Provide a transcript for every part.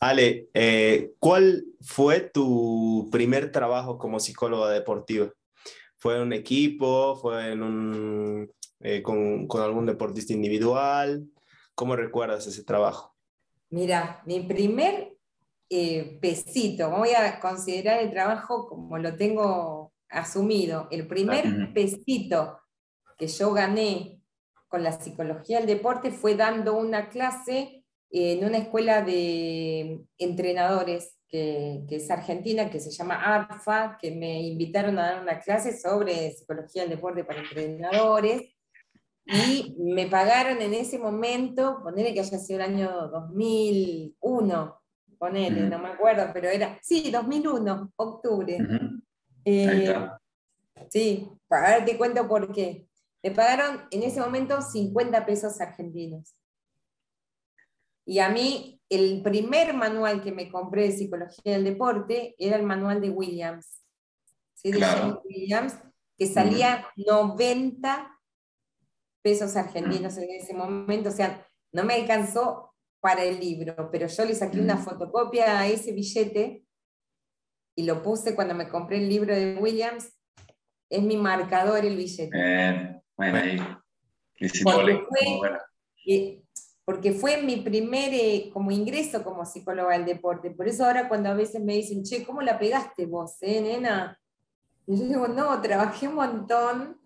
Ale, eh, ¿cuál fue tu primer trabajo como psicóloga deportiva? ¿Fue en un equipo? ¿Fue en un, eh, con, con, algún deportista individual? ¿Cómo recuerdas ese trabajo? Mira, mi primer eh, pesito, voy a considerar el trabajo como lo tengo asumido, el primer pesito que yo gané con la psicología del deporte fue dando una clase en una escuela de entrenadores que, es argentina, que se llama ARFA, que me invitaron a dar una clase sobre psicología del deporte para entrenadores. Y me pagaron en ese momento, ponele que haya sido el año 2001, ponele, no me acuerdo, pero era, sí, 2001, octubre. Eh, sí, para ver, te cuento por qué. Me pagaron en ese momento 50 pesos argentinos. Y a mí, el primer manual que me compré de psicología del deporte era el manual de Williams. ¿sí? De Williams, que salía 90 pesos argentinos en ese momento. O sea, no me alcanzó para el libro, pero yo le saqué una fotocopia a ese billete y lo puse cuando me compré el libro de Williams. Es mi marcador el billete. bueno, ahí. Fue, porque fue mi primer eh, como ingreso como psicóloga del deporte. Por eso ahora cuando a veces me dicen, che, ¿cómo la pegaste vos, eh, nena? Y yo digo, no, trabajé un montón,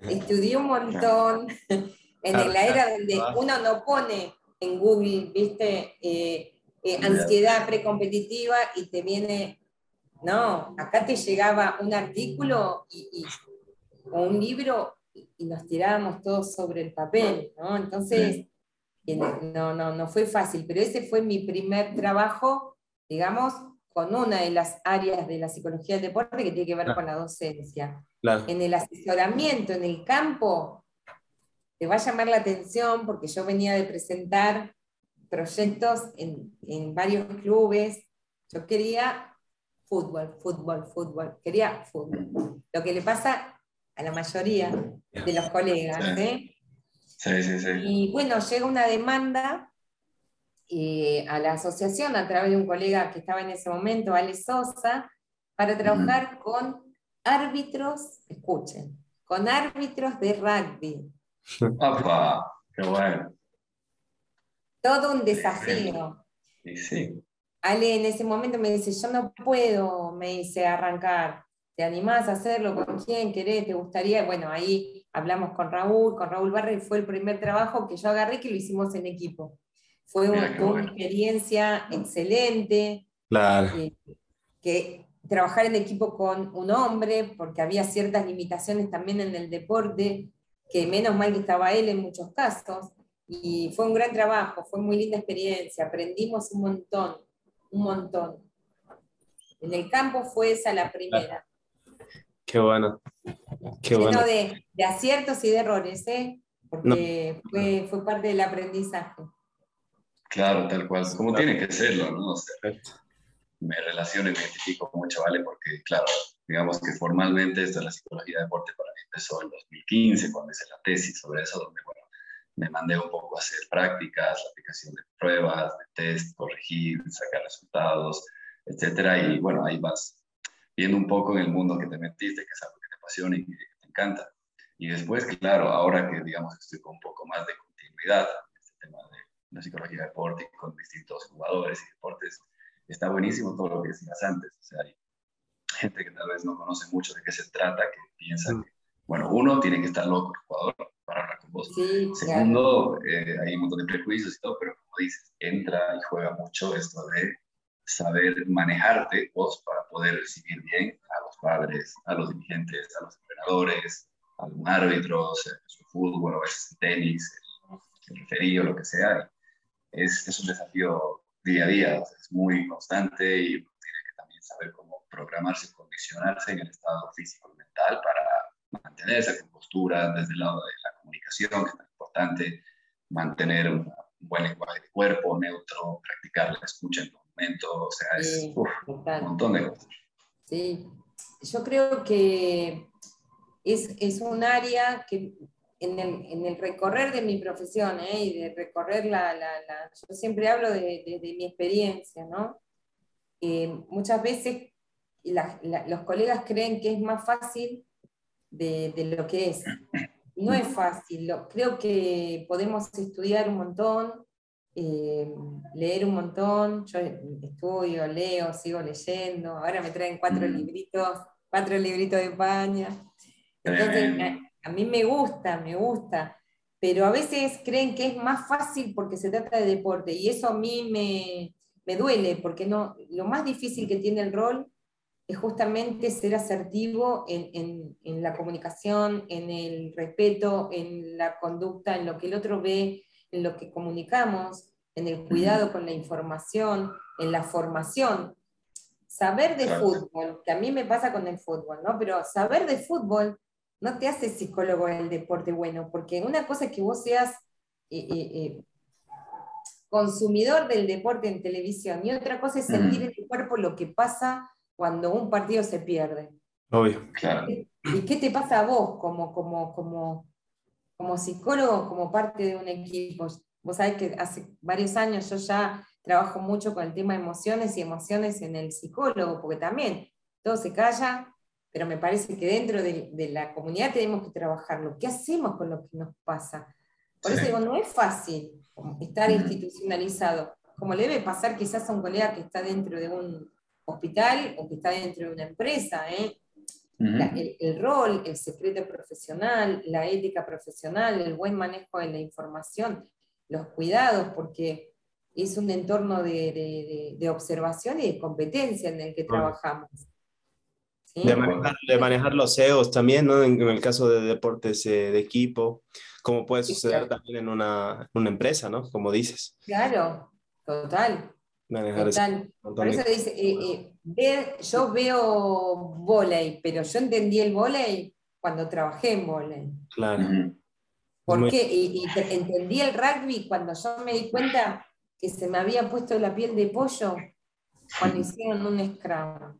estudié un montón, en la era donde uno no pone en Google, viste, eh, ansiedad precompetitiva y te viene, no, acá te llegaba un artículo y, o un libro y nos tirábamos todos sobre el papel, ¿no? Entonces no, no, no fue fácil, pero ese fue mi primer trabajo, digamos, con una de las áreas de la psicología del deporte que tiene que ver con la docencia. En el asesoramiento, en el campo, te va a llamar la atención porque yo venía de presentar proyectos en, en varios clubes. Yo quería fútbol, fútbol, fútbol, quería fútbol. Lo que le pasa a la mayoría de los colegas, ¿eh? Y bueno, llega una demanda eh, a la asociación a través de un colega que estaba en ese momento, Ale Sosa, para trabajar con árbitros, escuchen, con árbitros de rugby. ¡Opa! ¡Qué bueno! Todo un desafío. Sí, sí. Ale en ese momento me dice, yo no puedo, me dice, arrancar. ¿Te animás a hacerlo? ¿Con quién querés? ¿Te gustaría? Bueno, ahí hablamos con Raúl, con Raúl Barra, y fue el primer trabajo que yo agarré que lo hicimos en equipo. Fue una, experiencia excelente. Claro. Eh, que trabajar en equipo con un hombre, porque había ciertas limitaciones también en el deporte, que menos mal que estaba él en muchos casos. Y fue un gran trabajo, fue muy linda experiencia, aprendimos un montón, un montón. En el campo fue esa la primera. Qué bueno. Qué bueno. De, de, aciertos y de errores, ¿eh? Porque fue, fue, parte del aprendizaje. Claro, tal cual, como tiene que serlo, ¿no? me relaciono y me identifico con Vale porque, claro, digamos que formalmente esto de la psicología de deporte para mí empezó en 2015, cuando hice la tesis sobre eso, donde, bueno, me mandé un poco a hacer prácticas, la aplicación de pruebas, de test, corregir, sacar resultados, etcétera, y bueno, ahí vas viendo un poco en el mundo que te metiste, que es algo que te apasiona y que te encanta. Y después, claro, ahora que digamos estoy con un poco más de continuidad en este tema de la psicología de deporte con distintos jugadores y deportes, está buenísimo todo lo que decías antes. O sea, hay gente que tal vez no conoce mucho de qué se trata, que piensa mm. que, bueno, uno tiene que estar loco el jugador para hablar con vos. Segundo, eh, hay un montón de prejuicios y todo, pero como dices, entra y juega mucho esto de saber manejarte vos para poder recibir bien a los padres, a los dirigentes, a los entrenadores, a los árbitros, en su fútbol, a veces tenis, el referido, lo que sea. Es, es un desafío día a día, es muy constante y tiene que también saber cómo programarse y condicionarse en el estado físico y mental para mantener esa compostura desde el lado de la comunicación, que es tan importante, mantener un buen lenguaje de cuerpo, neutro, practicar la escucha en o sea, es un montón de cosas. Sí, yo creo que es, es un área que en el, en el recorrer de mi profesión ¿eh? y de recorrer la, la, la, Yo siempre hablo de, de, mi experiencia, ¿no? Eh, muchas veces los colegas creen que es más fácil de, de lo que es. No es fácil, creo que podemos estudiar un montón, eh, leer un montón, yo estudio, leo, sigo leyendo, ahora me traen cuatro libritos, cuatro libritos de España. Entonces, a mí me gusta, me gusta, pero a veces creen que es más fácil porque se trata de deporte y eso a mí me, me duele porque no, lo más difícil que tiene el rol es justamente ser asertivo en, en, en, la comunicación, en el respeto, en la conducta, en lo que el otro ve, en lo que comunicamos, en el cuidado con la información, en la formación. Saber de fútbol, que a mí me pasa con el fútbol, ¿no? Pero saber de fútbol no te hace psicólogo del deporte bueno, porque una cosa es que vos seas eh, eh, eh, consumidor del deporte en televisión y otra cosa es sentir en tu cuerpo lo que pasa cuando un partido se pierde. Obvio, claro. ¿Y qué te pasa a vos como, como, como, como psicólogo, como parte de un equipo? Vos sabés que hace varios años yo ya trabajo mucho con el tema de emociones y emociones en el psicólogo, porque también todo se calla, pero me parece que dentro de, la comunidad tenemos que trabajarlo. ¿Qué hacemos con lo que nos pasa? Por eso digo, no es fácil estar institucionalizado, como le debe pasar quizás a un colega que está dentro de un hospital o que está dentro de una empresa. ¿eh? El, rol, el secreto profesional, la ética profesional, el buen manejo de la información, los cuidados, porque es un entorno de, observación y de competencia en el que trabajamos. De, manejar, los egos también, ¿no? En, el caso de deportes eh, de equipo, como puede suceder también en una, una, empresa, ¿no? Como dices. Claro, total. Total. Por eso dice, eh, eh, yo veo volei, pero yo entendí el volei cuando trabajé en volei. Claro. ¿Por qué? Y, y, entendí el rugby cuando yo me di cuenta que se me había puesto la piel de pollo cuando hicieron un scrum.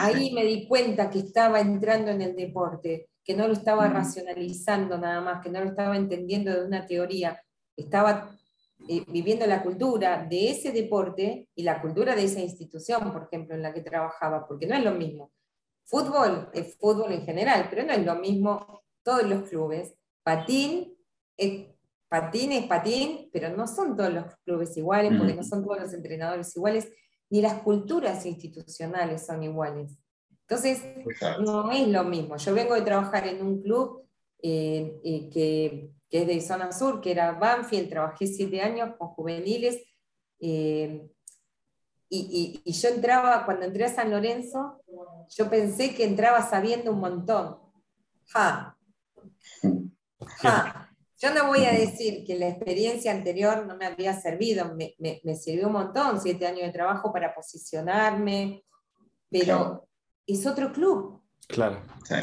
Ahí me di cuenta que estaba entrando en el deporte, que no lo estaba racionalizando nada más, que no lo estaba entendiendo de una teoría, estaba eh, viviendo la cultura de ese deporte y la cultura de esa institución, por ejemplo, en la que trabajaba, porque no es lo mismo. Fútbol es fútbol en general, pero no es lo mismo todos los clubes. Patín es patín, es patín, pero no son todos los clubes iguales, porque no son todos los entrenadores iguales ni las culturas institucionales son iguales. Entonces, no es lo mismo. Yo vengo de trabajar en un club eh, eh, que, que, es de zona sur, que era Banfield, trabajé siete años con juveniles, eh, y, y, yo entraba, cuando entré a San Lorenzo, yo pensé que entraba sabiendo un montón. Ja. Ja. Yo no voy a decir que la experiencia anterior no me había servido, me, me, sirvió un montón, siete años de trabajo para posicionarme, pero es otro club. Claro, sí.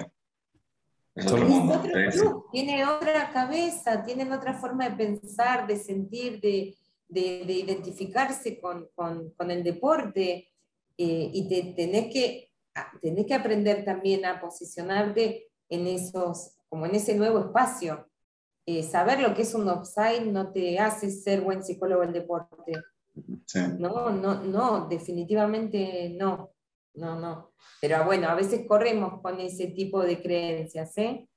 Es otro, mundo, club, tiene otra cabeza, tienen otra forma de pensar, de sentir, de, de, de identificarse con, con, con, el deporte eh, y te, tenés, que, tenés que aprender también a posicionarte en esos, como en ese nuevo espacio. Eh, saber lo que es un offside no te hace ser buen psicólogo del deporte. No, no, no, definitivamente no. No, no. Pero bueno, a veces corremos con ese tipo de creencias, ¿eh?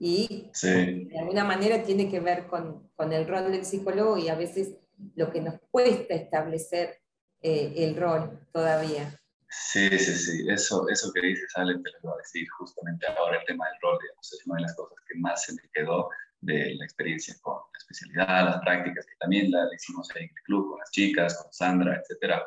Y de alguna manera tiene que ver con, con, el rol del psicólogo y a veces lo que nos cuesta establecer eh, el rol todavía. Sí, sí, sí, eso, eso que dices, Ale, te lo voy a decir justamente ahora, el tema del rol, digamos, es una de las cosas que más se me quedó de la experiencia con la especialidad, las prácticas, que también la, hicimos en el club con las chicas, con Sandra, etc.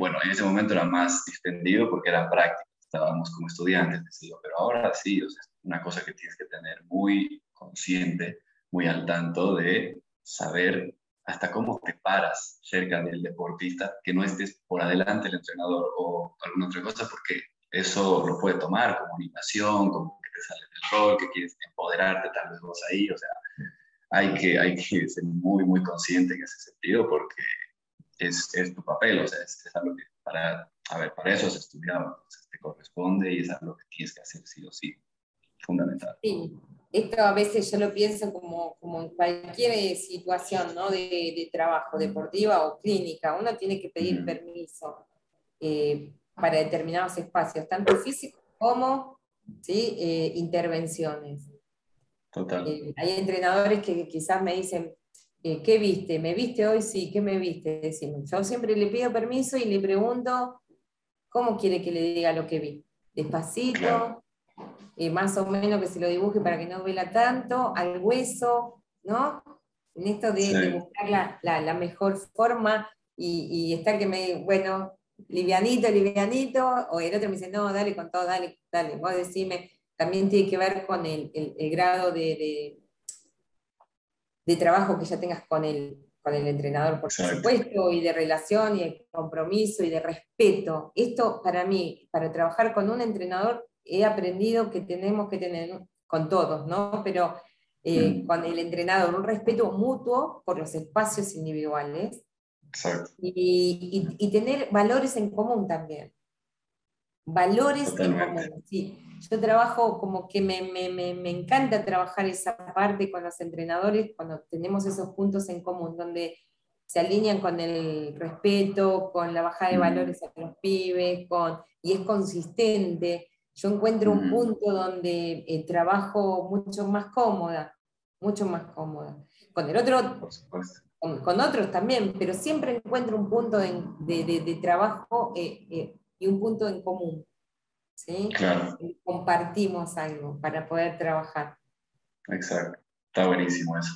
Bueno, en ese momento era más extendido porque era práctica, estábamos como estudiantes, pero ahora sí, o sea, es una cosa que tienes que tener muy consciente, muy al tanto de saber hasta cómo te paras cerca del deportista, que no estés por adelante el entrenador o alguna otra cosa, porque eso lo puede tomar como animación, como que te sale del rol, que quieres empoderarte tal vez vos ahí, o sea, hay que, hay que ser muy, muy consciente en ese sentido porque es, es tu papel, o sea, es, algo que para, a ver, para eso has estudiado, entonces te corresponde y es algo que tienes que hacer sí o sí, fundamental. Sí, esto a veces yo lo pienso como, como en cualquier situación ¿no? de, trabajo, deportiva o clínica, uno tiene que pedir permiso eh, para determinados espacios, tanto físicos como ¿sí? Eh, intervenciones. Total. Eh, hay entrenadores que quizás me dicen, ¿qué viste? ¿Me viste hoy? Sí, ¿qué me viste? yo siempre le pido permiso y le pregunto, ¿cómo quiere que le diga lo que vi? Despacito, más o menos que se lo dibuje para que no vela tanto, al hueso, ¿no? En esto de, buscar la, mejor forma y, estar que me, bueno, livianito, livianito, o el otro me dice, no, dale con todo, dale, dale, vos decime, también tiene que ver con el, grado de, de, trabajo que ya tengas con el, con el entrenador, por supuesto, y de relación, y de compromiso, y de respeto. Esto para mí, para trabajar con un entrenador, he aprendido que tenemos que tener con todos, ¿no? Pero eh, con el entrenador, un respeto mutuo por los espacios individuales y, tener valores en común también. Valores en común, sí. Yo trabajo como que me, me, me, encanta trabajar esa parte con los entrenadores cuando tenemos esos puntos en común, donde se alinean con el respeto, con la bajada de valores a los pibes, con, y es consistente. Yo encuentro un punto donde eh, trabajo mucho más cómoda, mucho más cómoda. Con el otro, con, otros también, pero siempre encuentro un punto de, trabajo eh, eh, y un punto en común. ¿sí? Compartimos algo para poder trabajar. Exacto, está buenísimo eso.